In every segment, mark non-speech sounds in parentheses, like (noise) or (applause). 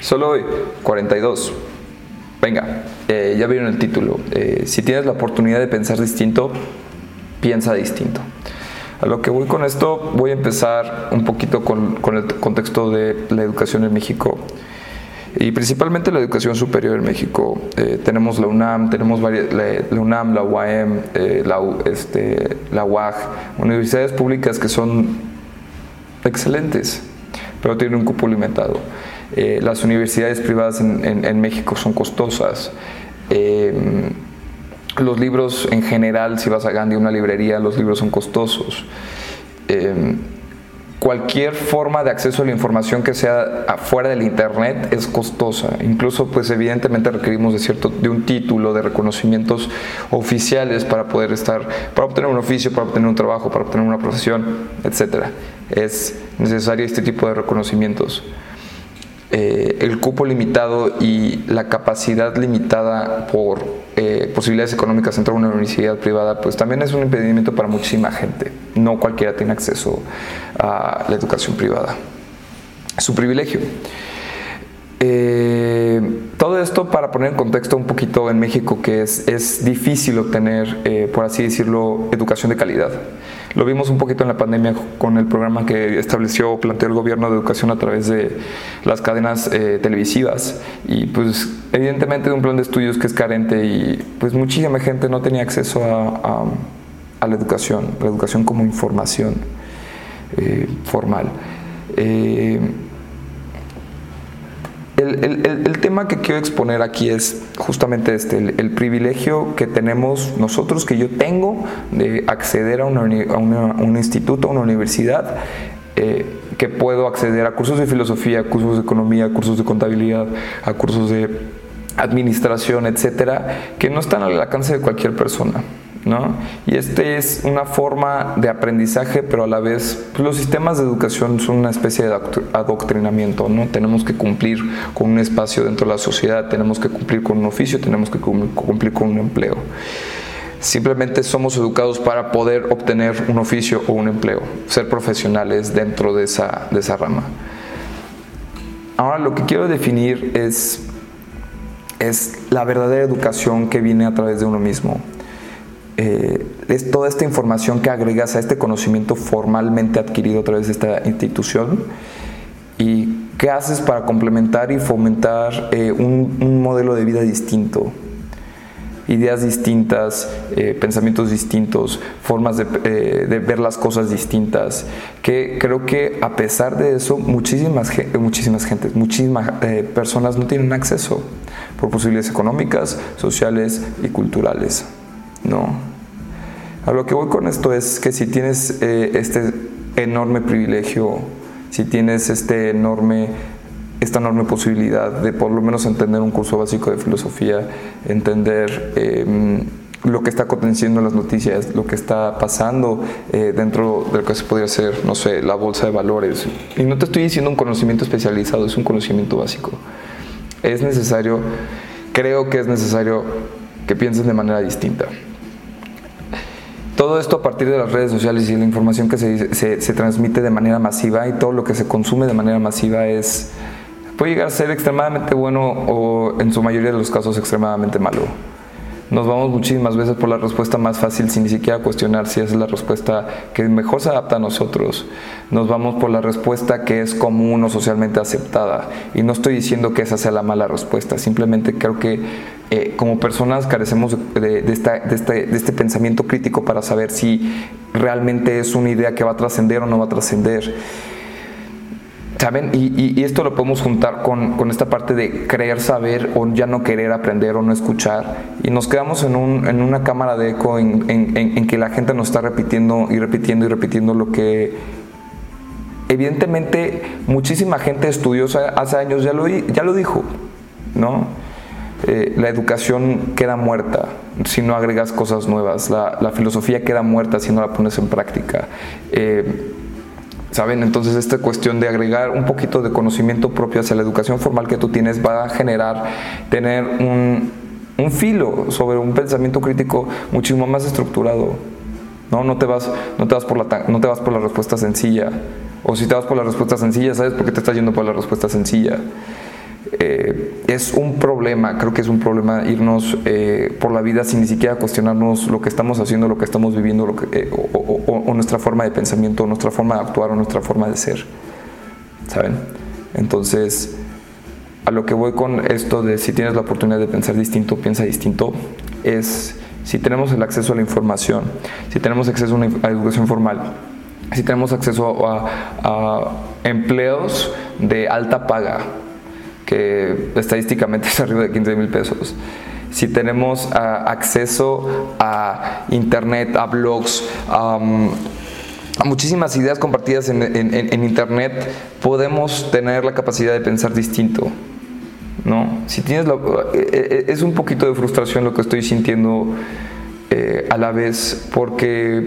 Solo hoy, 42. Venga, eh, ya vieron el título. Eh, si tienes la oportunidad de pensar distinto, piensa distinto. A lo que voy con esto, voy a empezar un poquito con, el contexto de la educación en México y principalmente la educación superior en México. Eh, tenemos la UNAM, tenemos varias, la, UNAM, la UAM, la, este, la UAG, universidades públicas que son excelentes, pero tienen un cupo limitado. Eh, las universidades privadas en, México son costosas. Eh, los libros en general, si vas a Gandhi, una librería, los libros son costosos. Eh, cualquier forma de acceso a la información que sea afuera del internet es costosa. Incluso, pues evidentemente requerimos de cierto, de un título, de reconocimientos oficiales para poder estar, para obtener un oficio, para obtener un trabajo, para obtener una profesión, etc. Es necesario este tipo de reconocimientos. Eh, el cupo limitado y la capacidad limitada por eh, posibilidades económicas entrar a una universidad privada, pues también es un impedimento para muchísima gente. No cualquiera tiene acceso a la educación privada. Su privilegio. Eh, todo esto para poner en contexto un poquito en México que es, es difícil obtener, por así decirlo, educación de calidad. Lo vimos un poquito en la pandemia con el programa que estableció o planteó el gobierno de educación a través de las cadenas eh, televisivas y pues evidentemente de un plan de estudios que es carente y pues muchísima gente no tenía acceso a, la educación, la educación como información eh, formal. Eh, el, tema que quiero exponer aquí es justamente este, el, privilegio que tenemos nosotros, que yo tengo, de acceder a, un instituto, a una universidad, eh, que puedo acceder a cursos de filosofía, cursos de economía, cursos de contabilidad, a cursos de administración, etcétera, que no están al alcance de cualquier persona. Y este es una forma de aprendizaje, pero a la vez pues, los sistemas de educación son una especie de adoctrinamiento, ¿no? Tenemos que cumplir con un espacio dentro de la sociedad, tenemos que cumplir con un oficio, tenemos que cumplir con un empleo. Simplemente somos educados para poder obtener un oficio o un empleo, ser profesionales dentro de esa, rama. Ahora lo que quiero definir es la verdadera educación que viene a través de uno mismo eh, es toda esta información que agregas a este conocimiento formalmente adquirido a través de esta institución y qué haces para complementar y fomentar eh, un, modelo de vida distinto, ideas distintas, eh, pensamientos distintos, formas de, ver las cosas distintas, que creo que a pesar de eso muchísimas, muchísimas gentes, muchísimas personas no tienen acceso por posibilidades económicas, sociales y culturales. No. A lo que voy con esto es que si tienes eh, este enorme privilegio, si tienes este enorme, esta enorme posibilidad de por lo menos entender un curso básico de filosofía, entender em, lo que está aconteciendo en las noticias, lo que está pasando eh, dentro de lo que se podría ser, no sé, la bolsa de valores. Y no te estoy diciendo un conocimiento especializado, es un conocimiento básico. Es necesario, creo que es necesario que pienses de manera distinta. Todo esto a partir de las redes sociales y la información que se, se, transmite de manera masiva y todo lo que se consume de manera masiva es puede llegar a ser extremadamente bueno o en su mayoría de los casos extremadamente malo. Nos vamos muchísimas veces por la respuesta más fácil sin ni siquiera cuestionar si es la respuesta que mejor se adapta a nosotros. Nos vamos por la respuesta que es común o socialmente aceptada. Y no estoy diciendo que esa sea la mala respuesta, simplemente creo que eh, como personas carecemos de, este, pensamiento crítico para saber si realmente es una idea que va a trascender o no va a trascender. ¿Saben? Y, esto lo podemos juntar con, esta parte de creer saber o ya no querer aprender o no escuchar. Y nos quedamos en, una cámara de eco en, que la gente nos está repitiendo y repitiendo y repitiendo lo que evidentemente muchísima gente estudiosa hace años ya lo, ya lo dijo, ¿no? Eh, la educación queda muerta si no agregas cosas nuevas, la, filosofía queda muerta si no la pones en práctica. Eh, ¿Saben? Entonces esta cuestión de agregar un poquito de conocimiento propio hacia la educación formal que tú tienes va a generar tener un, filo sobre un pensamiento crítico muchísimo más estructurado. No, no te vas, no te vas por la no te vas por la respuesta sencilla. O si te vas por la respuesta sencilla, ¿sabes por qué te estás yendo por la respuesta sencilla? Eh, es un problema, creo que es un problema irnos eh, por la vida sin ni siquiera cuestionarnos lo que estamos haciendo, lo que estamos viviendo, eh, o, nuestra forma de pensamiento, nuestra forma de actuar o nuestra forma de ser. ¿Saben? Entonces, a lo que voy con esto de si tienes la oportunidad de pensar distinto, piensa distinto, es si tenemos el acceso a la información, si tenemos acceso a una educación formal, si tenemos acceso a, a empleos de alta paga, que estadísticamente es arriba de 15 mil pesos. Si tenemos ah, acceso a internet, a blogs, a muchísimas ideas compartidas en, internet, podemos tener la capacidad de pensar distinto. ¿no? Si tienes eh, eh, es un poquito de frustración lo que estoy sintiendo eh, a la vez, porque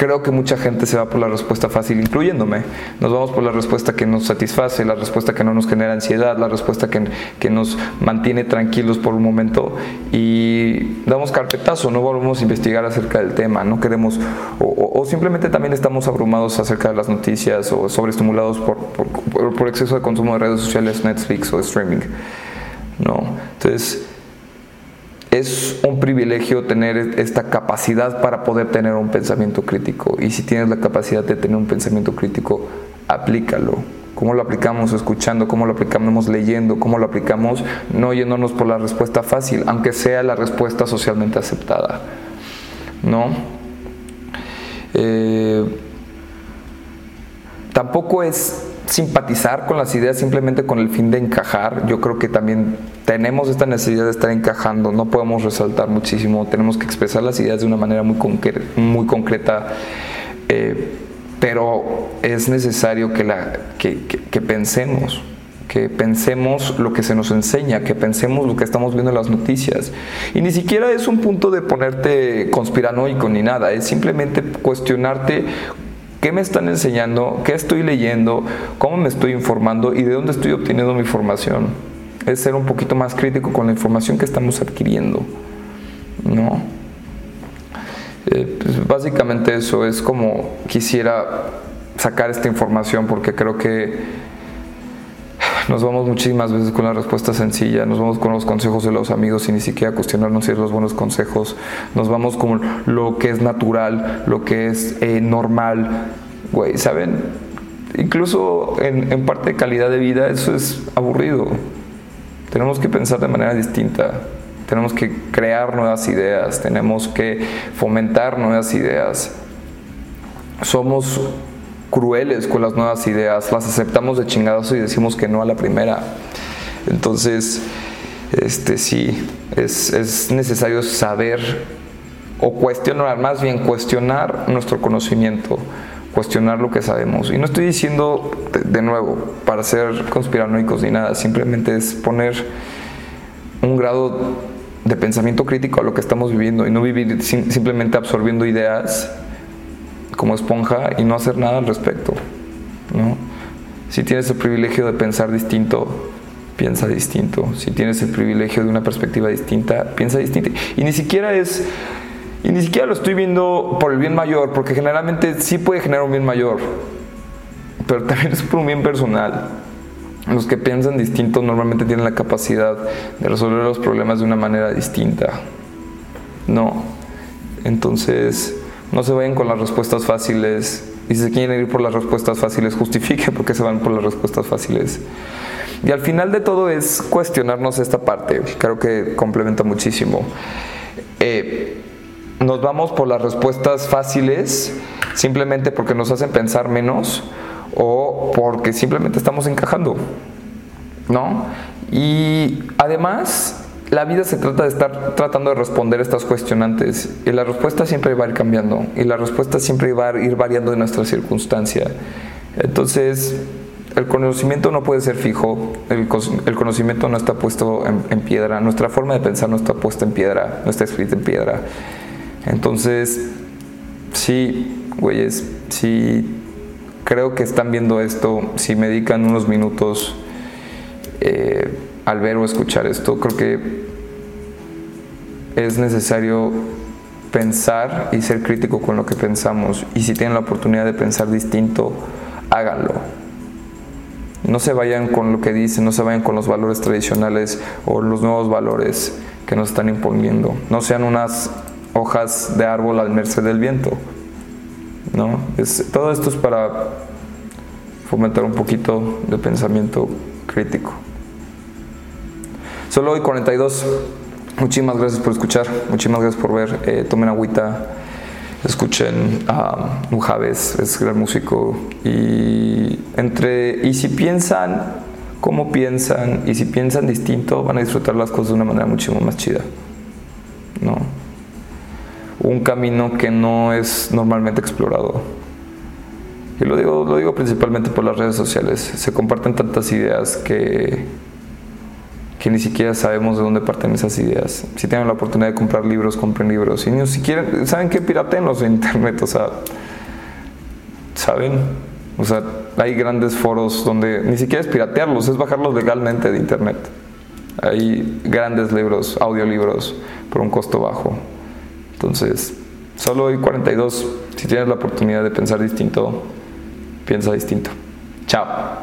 creo que mucha gente se va por la respuesta fácil, incluyéndome. Nos vamos por la respuesta que nos satisface, la respuesta que no nos genera ansiedad, la respuesta que, que nos mantiene tranquilos por un momento y damos carpetazo, no volvemos a investigar acerca del tema, no queremos, o, simplemente también estamos abrumados acerca de las noticias o sobreestimulados por, por, por exceso de consumo de redes sociales, Netflix o streaming. ¿no? Entonces, es un privilegio tener esta capacidad para poder tener un pensamiento crítico. Y si tienes la capacidad de tener un pensamiento crítico, aplícalo. ¿Cómo lo aplicamos escuchando? ¿Cómo lo aplicamos leyendo? ¿Cómo lo aplicamos no yéndonos por la respuesta fácil, aunque sea la respuesta socialmente aceptada? ¿No? Eh, tampoco es simpatizar con las ideas simplemente con el fin de encajar. Yo creo que también tenemos esta necesidad de estar encajando, no podemos resaltar muchísimo, tenemos que expresar las ideas de una manera muy, muy concreta, eh, pero es necesario que, la, que, pensemos que pensemos lo que se nos enseña, que pensemos lo que estamos viendo en las noticias. Y ni siquiera es un punto de ponerte conspiranoico ni nada, es simplemente cuestionarte ¿Qué me están enseñando? ¿Qué estoy leyendo? ¿Cómo me estoy informando? ¿Y de dónde estoy obteniendo mi información? Es ser un poquito más crítico con la información que estamos adquiriendo. ¿No? Eh, pues básicamente eso es como quisiera sacar esta información porque creo que nos vamos muchísimas veces con la respuesta sencilla, nos vamos con los consejos de los amigos sin ni siquiera cuestionarnos si es los buenos consejos, nos vamos con lo que es natural, lo que es eh, normal, güey, ¿saben? Incluso en, en parte de calidad de vida eso es aburrido. Tenemos que pensar de manera distinta, tenemos que crear nuevas ideas, tenemos que fomentar nuevas ideas. Somos crueles con las nuevas ideas, las aceptamos de chingados y decimos que no a la primera. Entonces, este sí, es, es necesario saber o cuestionar, más bien cuestionar nuestro conocimiento, cuestionar lo que sabemos. Y no estoy diciendo, de, nuevo, para ser conspiranoicos ni nada, simplemente es poner un grado de pensamiento crítico a lo que estamos viviendo y no vivir simplemente absorbiendo ideas como esponja y no hacer nada al respecto. ¿no? Si tienes el privilegio de pensar distinto, piensa distinto. Si tienes el privilegio de una perspectiva distinta, piensa distinto. Y ni siquiera es, y ni siquiera lo estoy viendo por el bien mayor, porque generalmente sí puede generar un bien mayor, pero también (laughs) es por un bien personal. Los que piensan distinto normalmente tienen la capacidad de resolver los problemas de una manera distinta. No. Entonces, no se vayan con las respuestas fáciles. Y si se quieren ir por las respuestas fáciles, justifique por qué se van por las respuestas fáciles. Y al final de todo es cuestionarnos esta parte. Creo que complementa muchísimo. Eh, nos vamos por las respuestas fáciles simplemente porque nos hacen pensar menos o porque simplemente estamos encajando. ¿No? Y además la vida se trata de estar tratando de responder estas cuestionantes y la respuesta siempre va a ir cambiando y la respuesta siempre va a ir variando de nuestra circunstancia. Entonces, el conocimiento no puede ser fijo, el, conocimiento no está puesto en, piedra, nuestra forma de pensar no está puesta en piedra, no está escrita en piedra. Entonces, sí, güeyes, sí, creo que están viendo esto, si me dedican unos minutos, eh, al ver o escuchar esto, creo que es necesario pensar y ser crítico con lo que pensamos. Y si tienen la oportunidad de pensar distinto, háganlo. No se vayan con lo que dicen, no se vayan con los valores tradicionales o los nuevos valores que nos están imponiendo. No sean unas hojas de árbol al merced del viento. ¿no? Todo esto es para fomentar un poquito de pensamiento crítico. Solo hoy 42. Muchísimas gracias por escuchar, muchísimas gracias por ver. Eh, tomen agüita, escuchen a um, es gran músico. Y, entre, y si piensan cómo piensan y si piensan distinto, van a disfrutar las cosas de una manera muchísimo más chida. ¿no? Un camino que no es normalmente explorado. Y lo digo, lo digo principalmente por las redes sociales. Se comparten tantas ideas que que ni siquiera sabemos de dónde parten esas ideas. Si tienen la oportunidad de comprar libros, compren libros. Si ni siquiera, ¿saben qué? Piratenlos en internet, o sea, ¿saben? O sea, hay grandes foros donde ni siquiera es piratearlos, es bajarlos legalmente de internet. Hay grandes libros, audiolibros, por un costo bajo. Entonces, solo hay 42. Si tienes la oportunidad de pensar distinto, piensa distinto. Chao.